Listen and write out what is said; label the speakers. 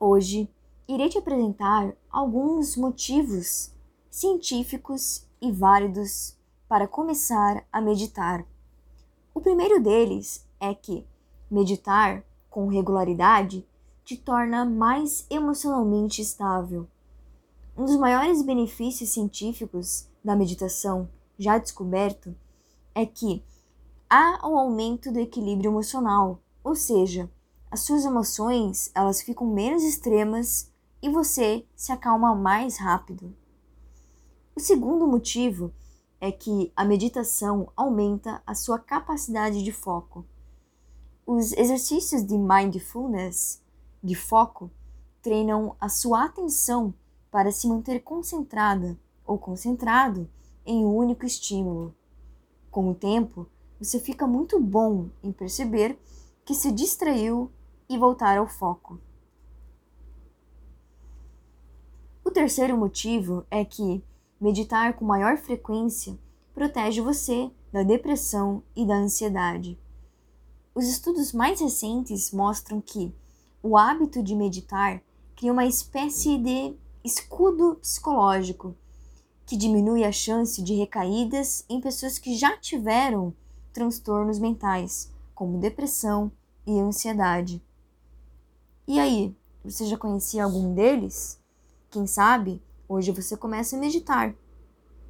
Speaker 1: Hoje irei te apresentar alguns motivos científicos e válidos para começar a meditar. O primeiro deles é que meditar com regularidade te torna mais emocionalmente estável. Um dos maiores benefícios científicos da meditação já descoberto é que há o um aumento do equilíbrio emocional, ou seja, as suas emoções elas ficam menos extremas e você se acalma mais rápido. O segundo motivo é que a meditação aumenta a sua capacidade de foco. Os exercícios de mindfulness, de foco, treinam a sua atenção para se manter concentrada ou concentrado em um único estímulo. Com o tempo, você fica muito bom em perceber que se distraiu e voltar ao foco. O terceiro motivo é que meditar com maior frequência protege você da depressão e da ansiedade. Os estudos mais recentes mostram que o hábito de meditar cria uma espécie de escudo psicológico que diminui a chance de recaídas em pessoas que já tiveram transtornos mentais, como depressão e ansiedade. E aí, você já conhecia algum deles? Quem sabe hoje você começa a meditar